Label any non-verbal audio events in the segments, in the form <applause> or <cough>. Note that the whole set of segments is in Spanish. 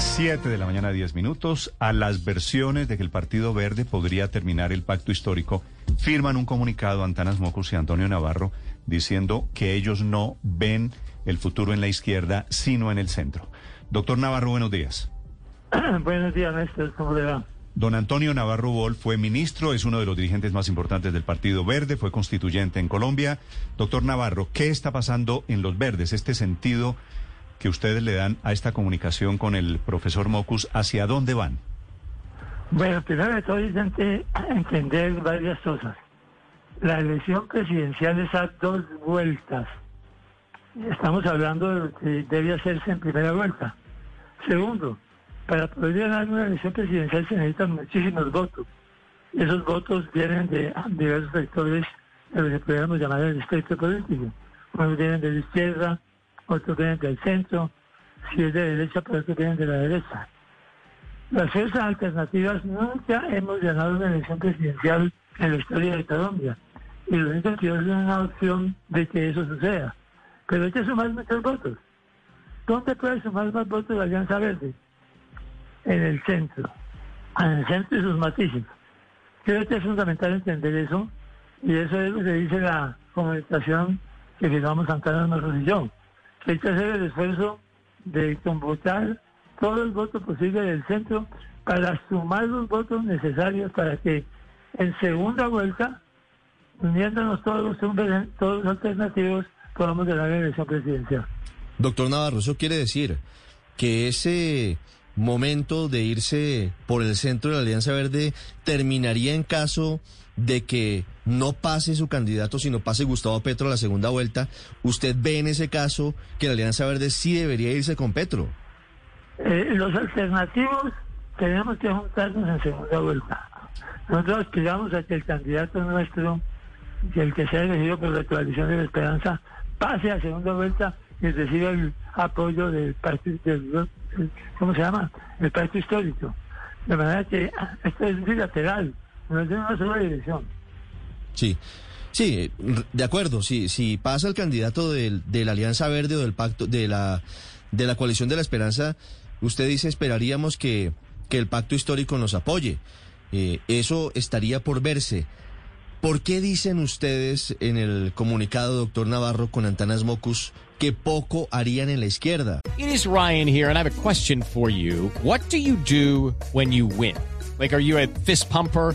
7 de la mañana, 10 minutos. A las versiones de que el Partido Verde podría terminar el pacto histórico, firman un comunicado Antanas Mocus y Antonio Navarro diciendo que ellos no ven el futuro en la izquierda, sino en el centro. Doctor Navarro, buenos días. <clears throat> Buenos días, Néstor. ¿Cómo le va? Don Antonio Navarro Bol fue ministro, es uno de los dirigentes más importantes del Partido Verde, fue constituyente en Colombia. Doctor Navarro, ¿qué está pasando en los verdes? Este sentido que ustedes le dan a esta comunicación con el profesor Mocus, ¿hacia dónde van? Bueno, primero de todo es ente- entender varias cosas. La elección presidencial es a dos vueltas. Estamos hablando de que debe hacerse en primera vuelta. Segundo, para poder ganar una elección presidencial se necesitan muchísimos votos. Esos votos vienen de diversos sectores de lo que podríamos llamar el espectro político. Unos vienen de la izquierda, otros vienen del centro, si es de derecha, pues otros vienen de la derecha. Las fuerzas alternativas nunca hemos ganado una elección presidencial en la historia de Colombia. Y lo único que es una opción de que eso suceda. Pero hay que sumar muchos votos. ¿Dónde puede sumar más votos la Alianza Verde? En el centro. En el centro y sus matices. Creo que es fundamental entender eso. Y eso es lo que dice la comunicación que firmamos Santana nosotros y yo. Hay que hacer el esfuerzo de convocar todo el voto posible del centro para sumar los votos necesarios para que en segunda vuelta, uniéndonos todos los todos los alternativos, podamos ganar la elección presidencial. Doctor Navarro, eso quiere decir que ese momento de irse por el centro de la Alianza Verde terminaría en caso de que no pase su candidato, sino pase Gustavo Petro a la segunda vuelta. ¿Usted ve en ese caso que la Alianza Verde sí debería irse con Petro? Eh, los alternativos tenemos que juntarnos en segunda vuelta. Nosotros aspiramos a que el candidato nuestro, el que sea elegido por la coalición de la esperanza, pase a segunda vuelta y reciba el apoyo del partido, del, ¿cómo se llama? El partido histórico. De manera que esto es bilateral, no de una sola dirección. Sí. Sí, de acuerdo. Si, si pasa el candidato del, de la Alianza Verde o del pacto de la de la coalición de la Esperanza, usted dice esperaríamos que, que el pacto histórico nos apoye. Eh, eso estaría por verse. ¿Por qué dicen ustedes en el comunicado, doctor Navarro, con Antanas Mocus, que poco harían en la izquierda? It is Ryan here, and I have a question for you. What do you do when you win? Like, are you a fist pumper?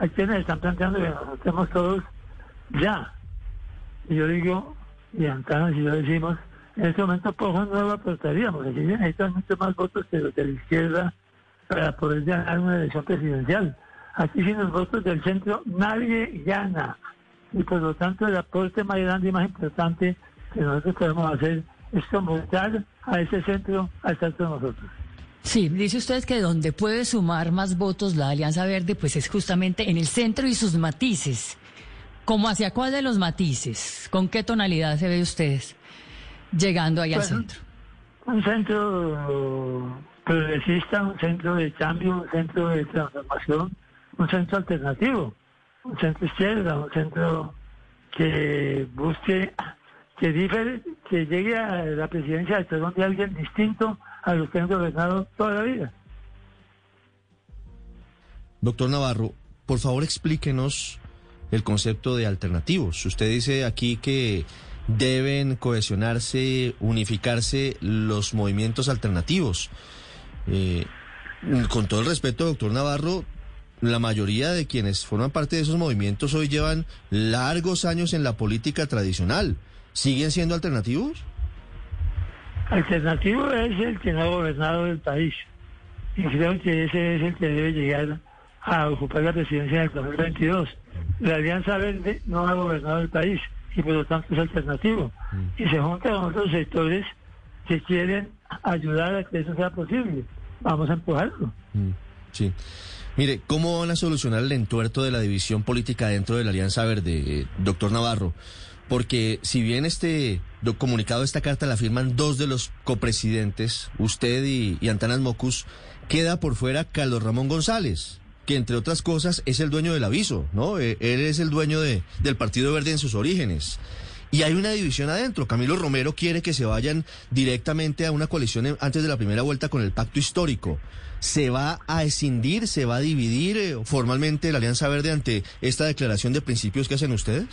hay quienes están planteando que nos estemos todos ya. Y yo digo, y Antanas y yo decimos, en este momento poco nuevo aportaríamos. Aquí se necesitan mucho más votos que los de la izquierda para poder ganar una elección presidencial. Aquí sin los votos del centro nadie gana. Y por lo tanto el aporte más grande y más importante que nosotros podemos hacer es convocar a ese centro a estar con nosotros. Sí, dice usted que donde puede sumar más votos la Alianza Verde, pues es justamente en el centro y sus matices. ¿Cómo hacia cuál de los matices? ¿Con qué tonalidad se ve ustedes llegando ahí al Pues, centro? Un centro progresista, un centro de cambio, un centro de transformación, un centro alternativo, un centro izquierda, un centro que busque que, difer- que llegue a la presidencia de Colombia alguien distinto a los que han gobernado toda la vida. Doctor Navarro, por favor explíquenos el concepto de alternativos. Usted dice aquí que deben cohesionarse, unificarse los movimientos alternativos. Eh, con todo el respeto, doctor Navarro, la mayoría de quienes forman parte de esos movimientos hoy llevan largos años en la política tradicional. ¿Siguen siendo alternativos? Alternativo es el que no ha gobernado el país. Y creo que ese es el que debe llegar a ocupar la presidencia en el 2022. La Alianza Verde no ha gobernado el país y por lo tanto es alternativo. Y se junta con otros sectores que quieren ayudar a que eso sea posible. Vamos a empujarlo. Mm, Sí. Mire, ¿cómo van a solucionar el entuerto de la división política dentro de la Alianza Verde, eh, doctor Navarro? Porque si bien este do- comunicado, esta carta la firman dos de los copresidentes, usted y, y Antanas Mocus, queda por fuera Carlos Ramón González, que entre otras cosas es el dueño del aviso, ¿no? Eh, Él es el dueño de, del Partido Verde en sus orígenes. Y hay una división adentro. Camilo Romero quiere que se vayan directamente a una coalición antes de la primera vuelta con el pacto histórico. ¿Se va a escindir, se va a dividir eh, formalmente la Alianza Verde ante esta declaración de principios que hacen ustedes?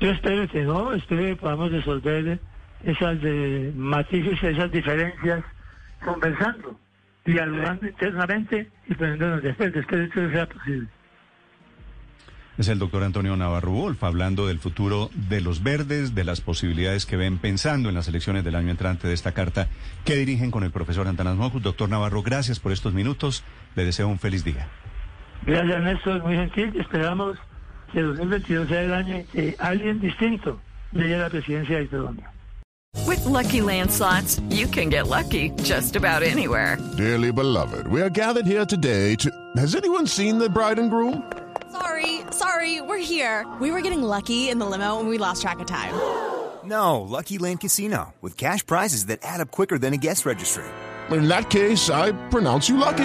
Yo espero que no, espero que podamos resolver esas eh, matices, esas diferencias conversando, dialogando internamente y poniéndonos de acuerdo. Espero que eso sea posible. Es el doctor Antonio Navarro Wolf hablando del futuro de los verdes, de las posibilidades que ven pensando en las elecciones del año entrante de esta carta que dirigen con el profesor Antanas Mocus. Doctor Navarro, gracias por estos minutos. Le deseo un feliz día. Gracias, Néstor, muy gentil. Esperamos que 2022 sea el año en que alguien distinto llegue a la presidencia de Colombia. With Lucky Land slots, you can get lucky just about anywhere. Dearly beloved, we are gathered here today to. Has anyone seen the bride and groom? Sorry, sorry, we're here. We were getting lucky in the limo and we lost track of time. No, Lucky Land Casino, with cash prizes that add up quicker than a guest registry. In that case, I pronounce you lucky.